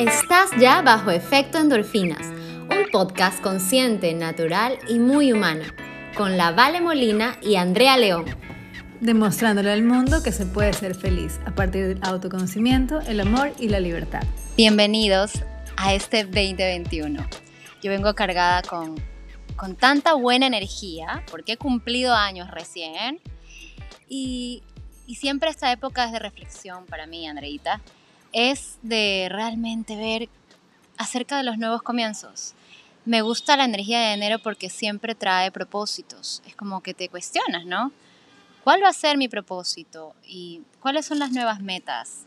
Estás ya bajo efecto endorfinas, un podcast consciente, natural y muy humano, con la Vale Molina y Andrea León. Demostrándole al mundo que se puede ser feliz a partir del autoconocimiento, el amor y la libertad. Bienvenidos a este 2021. Yo vengo cargada con, con tanta buena energía, porque he cumplido años recién, y, y siempre esta época es de reflexión para mí, Andreita es de realmente ver acerca de los nuevos comienzos. Me gusta la energía de enero porque siempre trae propósitos. Es como que te cuestionas, ¿no? ¿Cuál va a ser mi propósito? ¿Y cuáles son las nuevas metas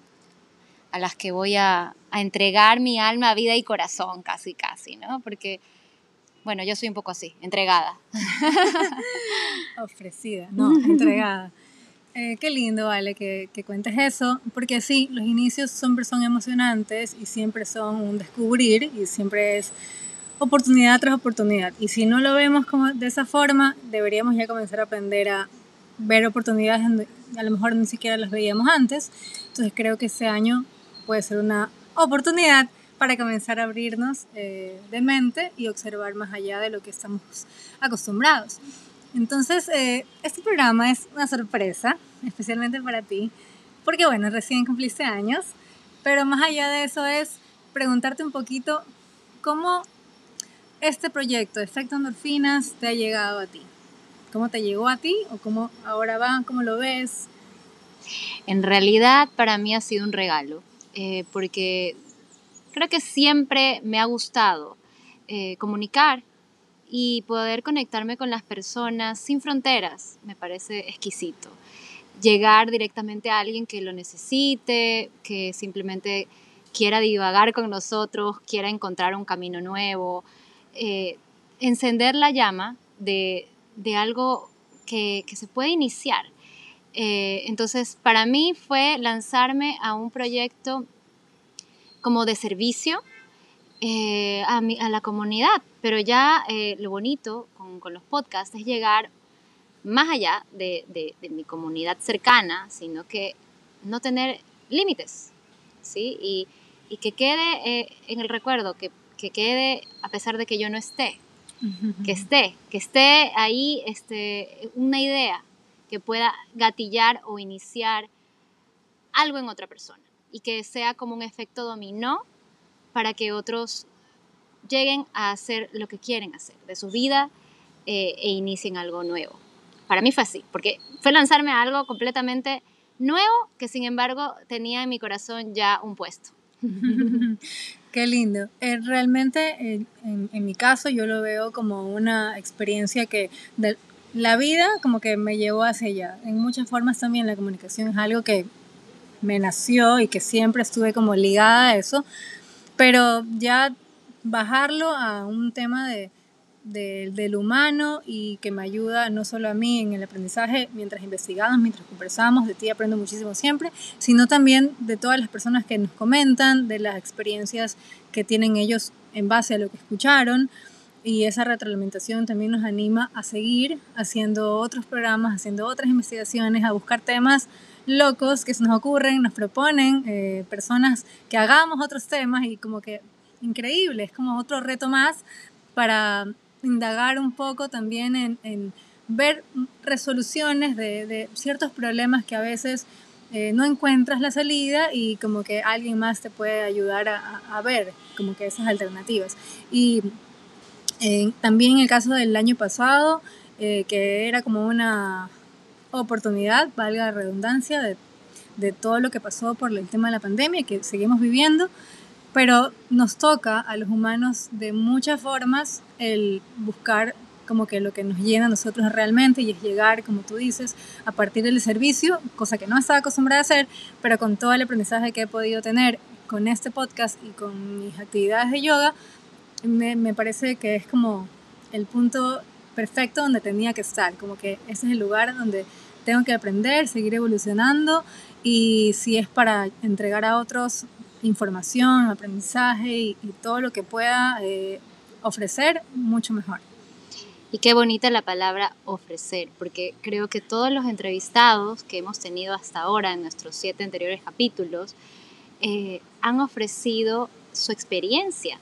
a las que voy a, entregar mi alma, vida y corazón, casi, casi, ¿no? Porque, bueno, yo soy un poco así, entregada. Ofrecida, no, entregada. Eh, qué lindo, Vale, que, que, cuentes eso, porque sí, los inicios siempre son emocionantes y siempre son un descubrir y siempre es oportunidad tras oportunidad. Y si no lo vemos como de esa forma, deberíamos ya comenzar a aprender a ver oportunidades donde a lo mejor ni siquiera las veíamos antes. Entonces creo que ese año puede ser una oportunidad para comenzar a abrirnos eh, de mente y observar más allá de lo que estamos acostumbrados. Entonces, eh, este programa es una sorpresa, especialmente para ti, porque bueno, recién cumpliste años, pero más allá de eso es preguntarte un poquito cómo este proyecto, Efecto Endorfinas, te ha llegado a ti. ¿Cómo te llegó a ti o cómo ahora va? ¿Cómo lo ves? En realidad para mí ha sido un regalo, eh, porque creo que siempre me ha gustado eh, comunicar y poder conectarme con las personas sin fronteras me parece exquisito. Llegar directamente a alguien que lo necesite, que simplemente quiera divagar con nosotros, quiera encontrar un camino nuevo, eh, encender la llama de, algo que, se puede iniciar. Eh, entonces, para mí fue lanzarme a un proyecto como de servicio, eh, a, a, la comunidad. Pero ya eh, lo bonito con, con, los podcasts es llegar más allá de, de, mi comunidad cercana, sino que no tener límites, ¿sí? Y, y que quede eh, en el recuerdo, que, que, quede a pesar de que yo no esté, que esté, que esté ahí este, una idea que pueda gatillar o iniciar algo en otra persona y que sea como un efecto dominó para que otros lleguen a hacer lo que quieren hacer de su vida eh, e inicien algo nuevo. Para mí fue así, porque fue lanzarme a algo completamente nuevo que sin embargo tenía en mi corazón ya un puesto. Qué lindo. Eh, realmente en, en, mi caso yo lo veo como una experiencia que de, la vida como que me llevó hacia allá. En muchas formas también la comunicación es algo que me nació y que siempre estuve como ligada a eso, pero ya bajarlo a un tema de, del humano y que me ayuda no solo a mí en el aprendizaje mientras investigamos, mientras conversamos, de ti aprendo muchísimo siempre, sino también de todas las personas que nos comentan, de las experiencias que tienen ellos en base a lo que escucharon. Y esa retroalimentación también nos anima a seguir haciendo otros programas, haciendo otras investigaciones, a buscar temas locos que se nos ocurren, nos proponen eh, personas que hagamos otros temas y como que increíble, es como otro reto más para indagar un poco también en, ver resoluciones de, ciertos problemas que a veces eh, no encuentras la salida y como que alguien más te puede ayudar a, ver como que esas alternativas. Y eh, también el caso del año pasado, eh, que era como una oportunidad, valga la redundancia, de, de todo lo que pasó por el tema de la pandemia que seguimos viviendo, pero nos toca a los humanos de muchas formas el buscar como que lo que nos llena a nosotros realmente y es llegar, como tú dices, a partir del servicio, cosa que no estaba acostumbrada a hacer, pero con todo el aprendizaje que he podido tener con este podcast y con mis actividades de yoga, me, me parece que es como el punto perfecto donde tenía que estar, como que ese es el lugar donde tengo que aprender, seguir evolucionando y si es para entregar a otros información, aprendizaje y, todo lo que pueda eh, ofrecer, mucho mejor. Y qué bonita la palabra ofrecer, porque creo que todos los entrevistados que hemos tenido hasta ahora en nuestros siete anteriores capítulos eh, han ofrecido su experiencia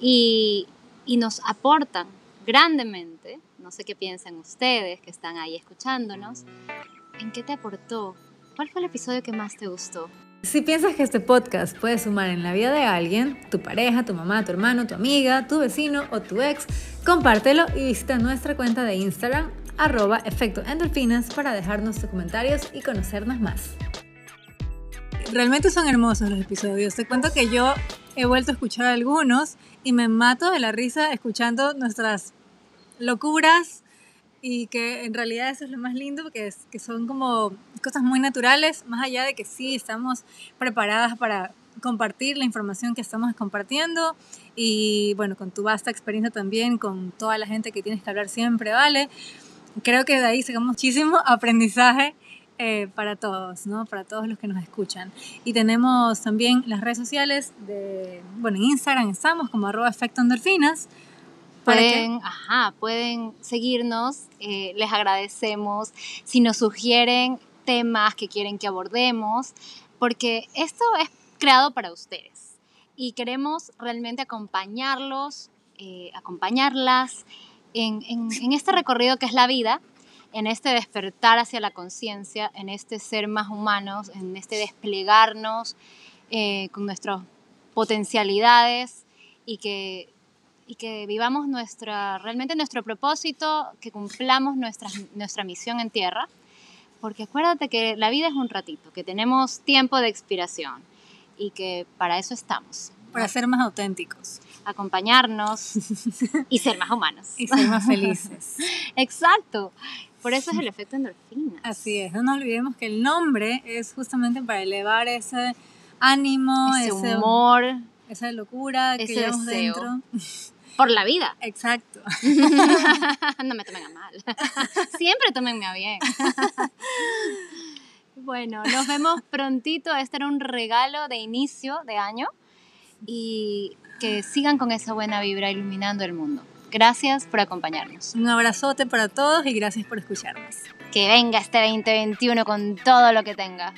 y, y nos aportan grandemente. No sé qué piensan ustedes que están ahí escuchándonos. ¿En qué te aportó? ¿Cuál fue el episodio que más te gustó? Si piensas que este podcast puede sumar en la vida de alguien, tu pareja, tu mamá, tu hermano, tu amiga, tu vecino o tu ex, compártelo y visita nuestra cuenta de Instagram arroba efecto endorfinas para dejarnos tus comentarios y conocernos más. Realmente son hermosos los episodios. Te cuento que yo he vuelto a escuchar algunos y me mato de la risa escuchando nuestras locuras y que en realidad eso es lo más lindo porque es, que son como cosas muy naturales, más allá de que sí estamos preparadas para compartir la información que estamos compartiendo y bueno, con tu vasta experiencia también, con toda la gente que tienes que hablar siempre, ¿vale? Creo que de ahí sacamos muchísimo aprendizaje eh, para todos, ¿no? Para todos los que nos escuchan. Y tenemos también las redes sociales de, bueno, en Instagram estamos como arroba efecto endorfinas, Pueden, ajá, pueden seguirnos, eh, les agradecemos. Si nos sugieren temas que quieren que abordemos, porque esto es creado para ustedes y queremos realmente acompañarlos, eh, acompañarlas en, en, este recorrido que es la vida, en este despertar hacia la conciencia, en este ser más humanos, en este desplegarnos eh, con nuestras potencialidades y que y que vivamos nuestra, realmente nuestro propósito, que cumplamos nuestra, nuestra misión en tierra, porque acuérdate que la vida es un ratito, que tenemos tiempo de expiración y que para eso estamos. Para ser más auténticos. Acompañarnos y ser más humanos. Y ser más felices. Exacto. Por eso es el efecto endorfina. Así es. No nos olvidemos que el nombre es justamente para elevar ese ánimo, ese, humor, esa locura que llevamos dentro. Por la vida. Exacto. no me tomen a mal. Siempre tómenme a bien. bueno, nos vemos prontito. Este era un regalo de inicio de año. Y que sigan con esa buena vibra iluminando el mundo. Gracias por acompañarnos. Un abrazote para todos y gracias por escucharnos. Que venga este 2021 con todo lo que tenga.